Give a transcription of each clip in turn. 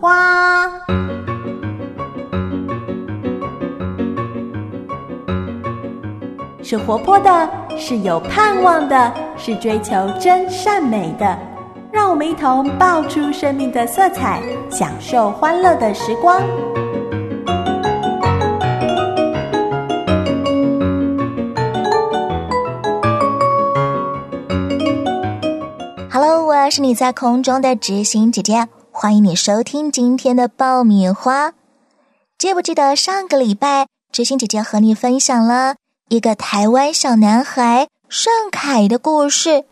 花》。是活泼的，是有盼望的，是追求真善美的。让我们一同爆出生命的色彩，享受欢乐的时光。Hello，我是你在空中的知心姐姐，欢迎你收听今天的爆米花。记不记得上个礼拜，知心姐姐和你分享了一个台湾小男孩盛凯的故事？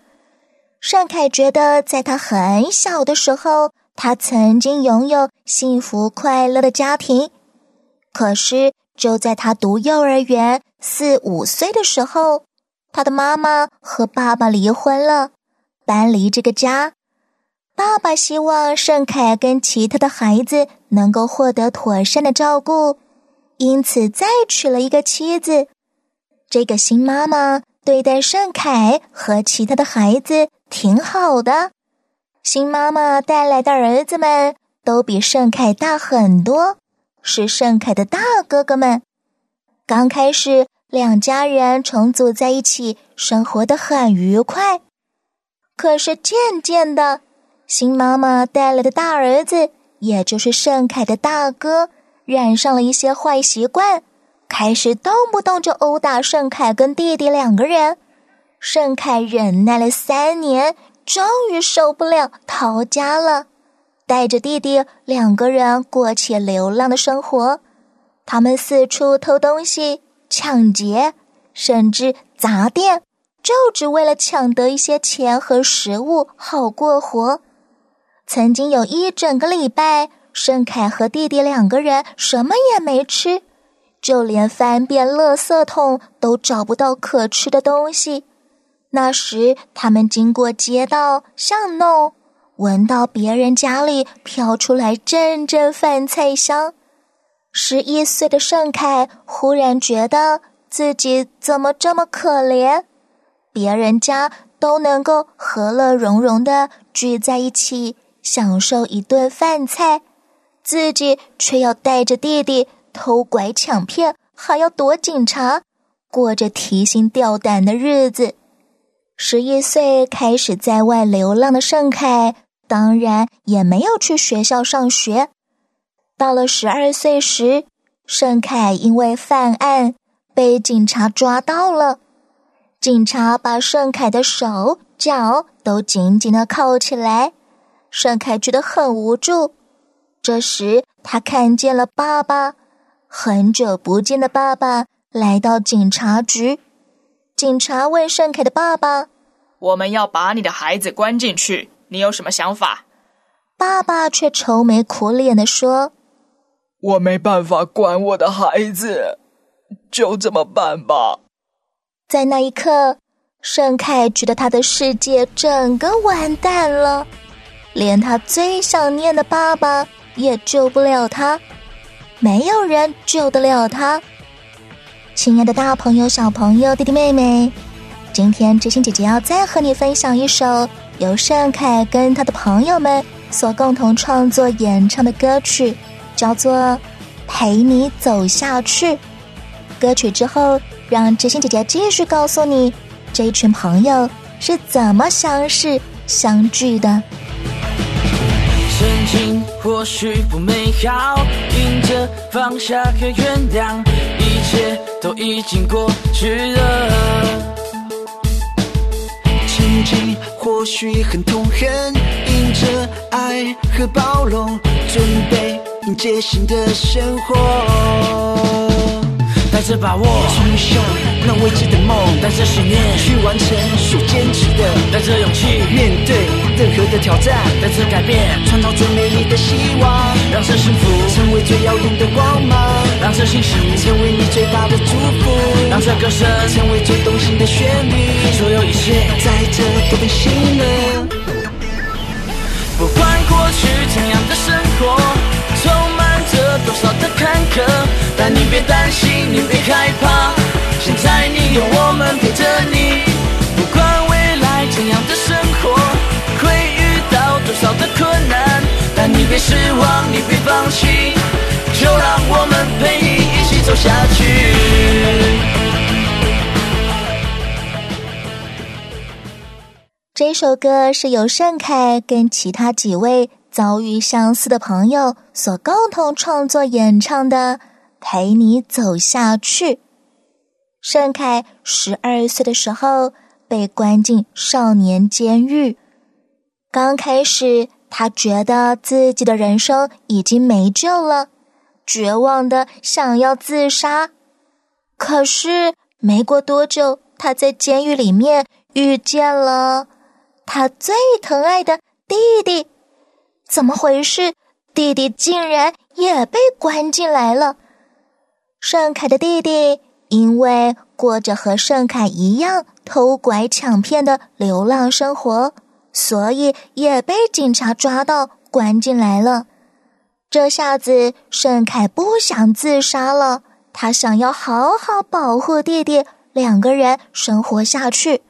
盛凯觉得，在他很小的时候，他曾经拥有幸福快乐的家庭。可是，就在他读幼儿园四五岁的时候，他的妈妈和爸爸离婚了，搬离这个家。爸爸希望盛凯跟其他的孩子能够获得妥善的照顾，因此再娶了一个妻子。这个新妈妈对待盛凯和其他的孩子。挺好的，新妈妈带来的儿子们都比盛凯大很多，是盛凯的大哥哥们。刚开始，两家人重组在一起，生活的很愉快。可是渐渐的，新妈妈带来的大儿子，也就是盛凯的大哥，染上了一些坏习惯，开始动不动就殴打盛凯跟弟弟两个人。盛凯忍耐了三年，终于受不了，逃家了，带着弟弟两个人过起流浪的生活。他们四处偷东西、抢劫，甚至砸店，就只为了抢得一些钱和食物，好过活。曾经有一整个礼拜，盛凯和弟弟两个人什么也没吃，就连翻遍垃圾桶都找不到可吃的东西。那时，他们经过街道巷弄，闻到别人家里飘出来阵阵饭菜香。十一岁的盛凯忽然觉得自己怎么这么可怜？别人家都能够和乐融融的聚在一起，享受一顿饭菜，自己却要带着弟弟偷拐抢骗，还要躲警察，过着提心吊胆的日子。十一岁开始在外流浪的盛凯，当然也没有去学校上学。到了十二岁时，盛凯因为犯案被警察抓到了。警察把盛凯的手脚都紧紧的铐起来，盛凯觉得很无助。这时，他看见了爸爸，很久不见的爸爸来到警察局。警察问盛凯的爸爸：“我们要把你的孩子关进去，你有什么想法？”爸爸却愁眉苦脸的说：“我没办法管我的孩子，就这么办吧。”在那一刻，盛凯觉得他的世界整个完蛋了，连他最想念的爸爸也救不了他，没有人救得了他。亲爱的，大朋友、小朋友、弟弟妹妹，今天知心姐姐要再和你分享一首由盛凯跟他的朋友们所共同创作演唱的歌曲，叫做《陪你走下去》。歌曲之后，让知心姐姐继续告诉你这一群朋友是怎么相识、相聚的。或许不美好，迎着放下和原谅，一切都已经过去了。曾经或许很痛恨，迎着爱和包容，准备迎接新的生活。带着把握，冲向那未知的梦，带着信念去完成所坚持的，带着勇气面对任何的挑战，带着改变创造最美丽的希望，让这幸福成为最耀眼的光芒，让这信息成为你最大的祝福，让这歌声成为最动心的旋律，所有一切在这都变心了。不管过去怎样的生活，充满着多少的坎坷，但你别你别放弃，就让我们陪你一起走下去。这首歌是由盛凯跟其他几位遭遇相似的朋友所共同创作演唱的《陪你走下去》。盛凯十二岁的时候被关进少年监狱，刚开始他觉得自己的人生已经没救了，绝望的想要自杀。可是没过多久，他在监狱里面遇见了。他最疼爱的弟弟，怎么回事？弟弟竟然也被关进来了。盛凯的弟弟因为过着和盛凯一样偷拐抢骗的流浪生活，所以也被警察抓到关进来了。这下子，盛凯不想自杀了，他想要好好保护弟弟，两个人生活下去。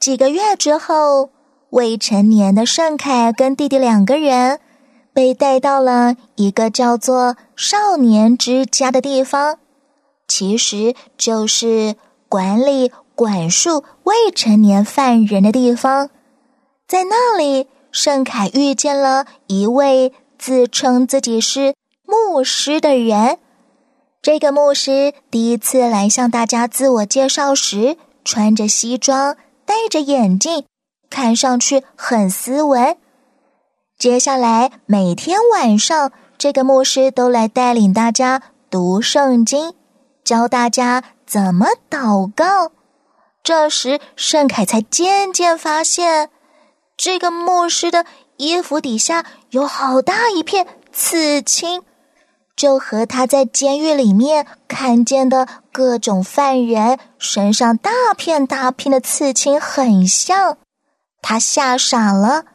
几个月之后，未成年的盛凯跟弟弟两个人被带到了一个叫做“少年之家”的地方，其实就是管理管束未成年犯人的地方。在那里，盛凯遇见了一位自称自己是牧师的人。这个牧师第一次来向大家自我介绍时，穿着西装。戴着眼镜，看上去很斯文。接下来每天晚上，这个牧师都来带领大家读圣经，教大家怎么祷告。这时，盛凯才渐渐发现，这个牧师的衣服底下有好大一片刺青。就和他在监狱里面看见的各种犯人身上大片大片的刺青很像，他吓傻了。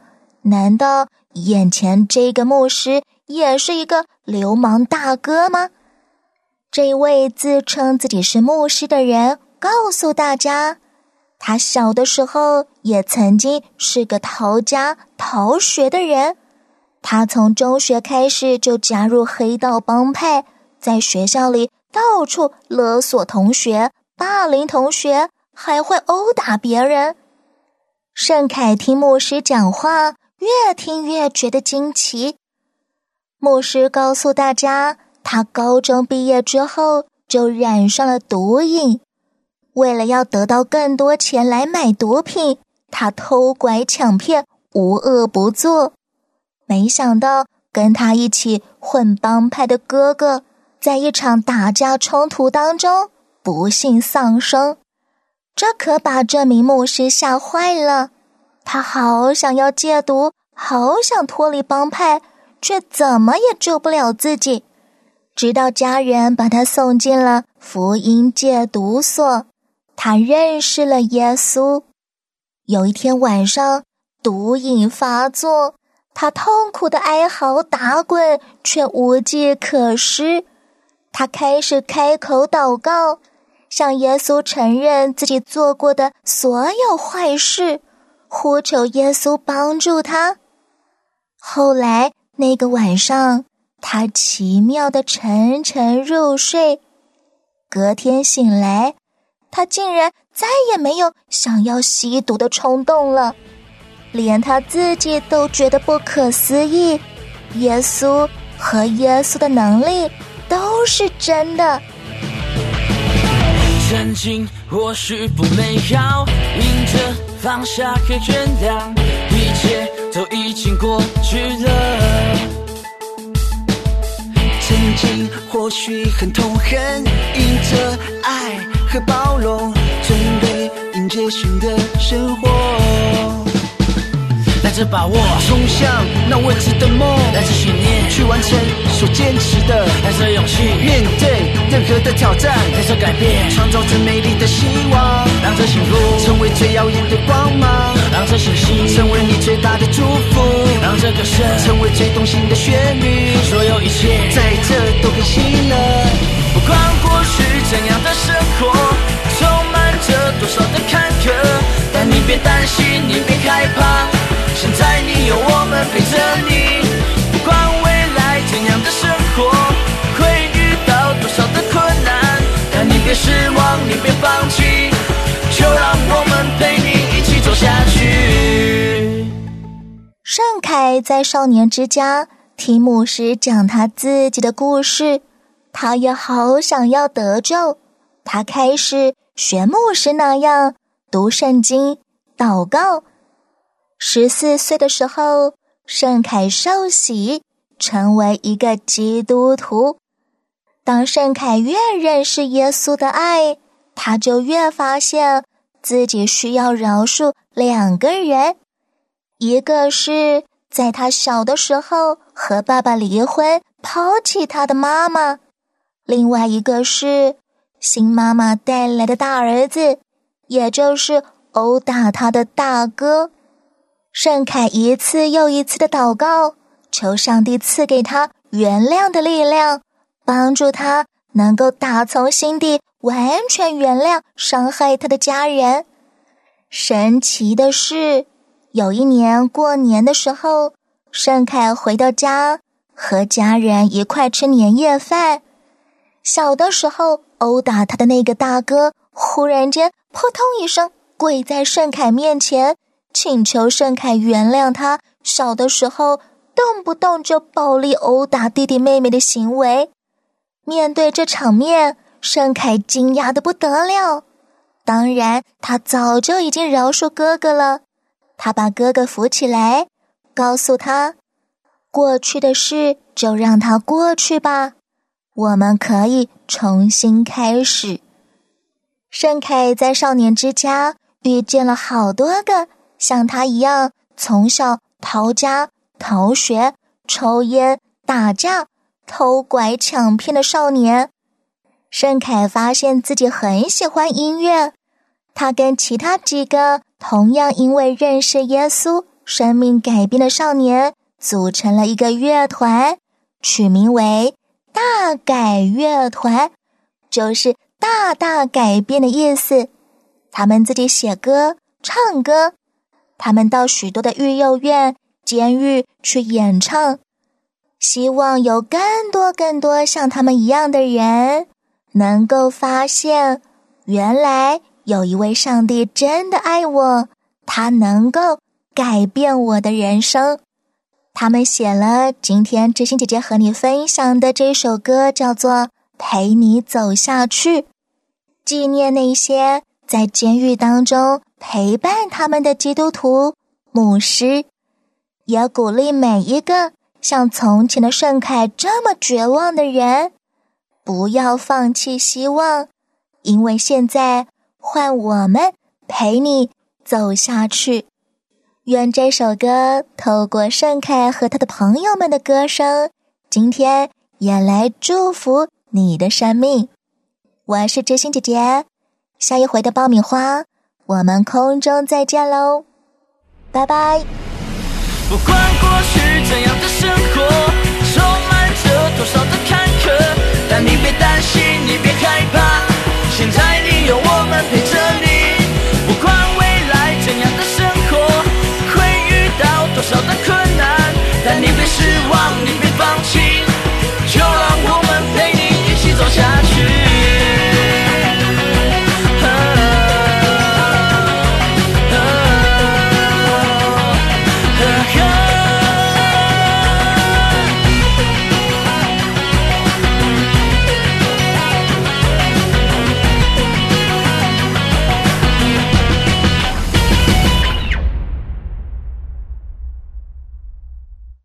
难道眼前这个牧师也是一个流氓大哥吗？这位自称自己是牧师的人告诉大家，他小的时候也曾经是个逃家逃学的人。他从中学开始就加入黑道帮派，在学校里到处勒索同学、霸凌同学，还会殴打别人。盛凯听牧师讲话，越听越觉得惊奇。牧师告诉大家，他高中毕业之后就染上了毒瘾，为了要得到更多钱来买毒品，他偷拐抢骗，无恶不作。没想到，跟他一起混帮派的哥哥，在一场打架冲突当中不幸丧生，这可把这名牧师吓坏了。他好想要戒毒，好想脱离帮派，却怎么也救不了自己。直到家人把他送进了福音戒毒所，他认识了耶稣。有一天晚上，毒瘾发作。他痛苦的哀嚎、打滚，却无计可施。他开始开口祷告，向耶稣承认自己做过的所有坏事，呼求耶稣帮助他。后来那个晚上，他奇妙的沉沉入睡。隔天醒来，他竟然再也没有想要吸毒的冲动了。连他自己都觉得不可思议，耶稣和耶稣的能力都是真的。曾经或许不美好，迎着放下和原谅，一切都已经过去了。曾经或许很痛恨，迎着爱和包容，准备迎接新的生活。来自把握，冲向那未知的梦；带着信念，去完成所坚持的；带着勇气，面对任何的挑战；带着改变，创造最美丽的希望。让这幸福成为最耀眼的光芒；让这信心成为你最大的祝福；让这歌声成为最动心的旋律。所有一切陪着你，不管未来怎样的生活，会遇到多少的困难，但你别失望，你别放弃，就让我们陪你一起走下去。盛凯在少年之家听牧师讲他自己的故事，他也好想要得救。他开始学牧师那样读圣经、祷告。十四岁的时候，盛凯受洗，成为一个基督徒。当盛凯越认识耶稣的爱，他就越发现自己需要饶恕两个人：一个是在他小的时候和爸爸离婚、抛弃他的妈妈；另外一个是新妈妈带来的大儿子，也就是殴打他的大哥。盛凯一次又一次的祷告，求上帝赐给他原谅的力量，帮助他能够打从心底完全原谅伤害他的家人。神奇的是，有一年过年的时候，盛凯回到家，和家人一块吃年夜饭。小的时候殴打他的那个大哥，忽然间扑通一声跪在盛凯面前。请求盛凯原谅他小的时候动不动就暴力殴打弟弟妹妹的行为。面对这场面，盛凯惊讶的不得了。当然，他早就已经饶恕哥哥了。他把哥哥扶起来，告诉他：“过去的事就让它过去吧，我们可以重新开始。”盛凯在少年之家遇见了好多个。像他一样从小逃家、逃学、抽烟、打架、偷拐抢骗的少年，盛凯发现自己很喜欢音乐。他跟其他几个同样因为认识耶稣、生命改变的少年组成了一个乐团，取名为“大改乐团”，就是大大改变的意思。他们自己写歌、唱歌。他们到许多的育幼院、监狱去演唱，希望有更多更多像他们一样的人能够发现，原来有一位上帝真的爱我，他能够改变我的人生。他们写了今天知心姐姐和你分享的这首歌，叫做《陪你走下去》，纪念那些在监狱当中。陪伴他们的基督徒牧师，也鼓励每一个像从前的盛凯这么绝望的人，不要放弃希望，因为现在换我们陪你走下去。愿这首歌透过盛凯和他的朋友们的歌声，今天也来祝福你的生命。我是知心姐姐，下一回的爆米花我们空中再见喽拜拜。不管过去怎样的生活充满着多少的坎坷但你别担心你别害怕现在你有我们陪着你不管未来怎样的生活会遇到多少的困难但你别失望。